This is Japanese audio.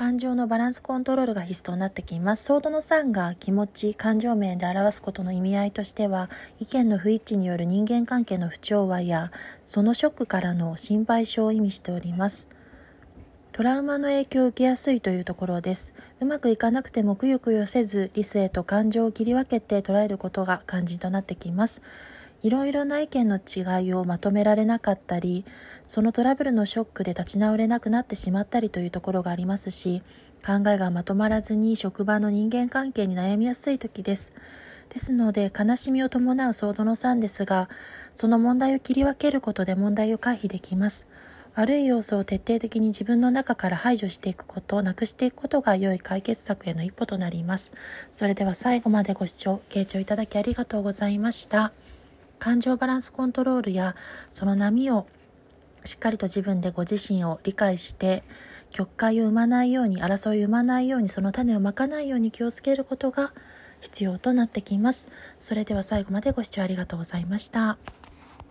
感情のバランスコントロールが必須となってきます。ソードの3が気持ち、感情面で表すことの意味合いとしては、意見の不一致による人間関係の不調和や、そのショックからの心配性を意味しております。トラウマの影響を受けやすいというところです。うまくいかなくてもくよくよせず、理性と感情を切り分けて捉えることが肝心となってきます。いろいろな意見の違いをまとめられなかったり、そのトラブルのショックで立ち直れなくなってしまったりというところがありますし、考えがまとまらずに職場の人間関係に悩みやすい時です。ですので、悲しみを伴うソードの3ですが、その問題を切り分けることで問題を回避できます。悪い要素を徹底的に自分の中から排除していくことを、なくしていくことが良い解決策への一歩となります。それでは最後までご視聴、傾聴いただきありがとうございました。感情バランスコントロールやその波をしっかりと自分でご自身を理解して曲解を生まないように争いを生まないようにその種をまかないように気をつけることが必要となってきます。それでは最後までご視聴ありがとうございました。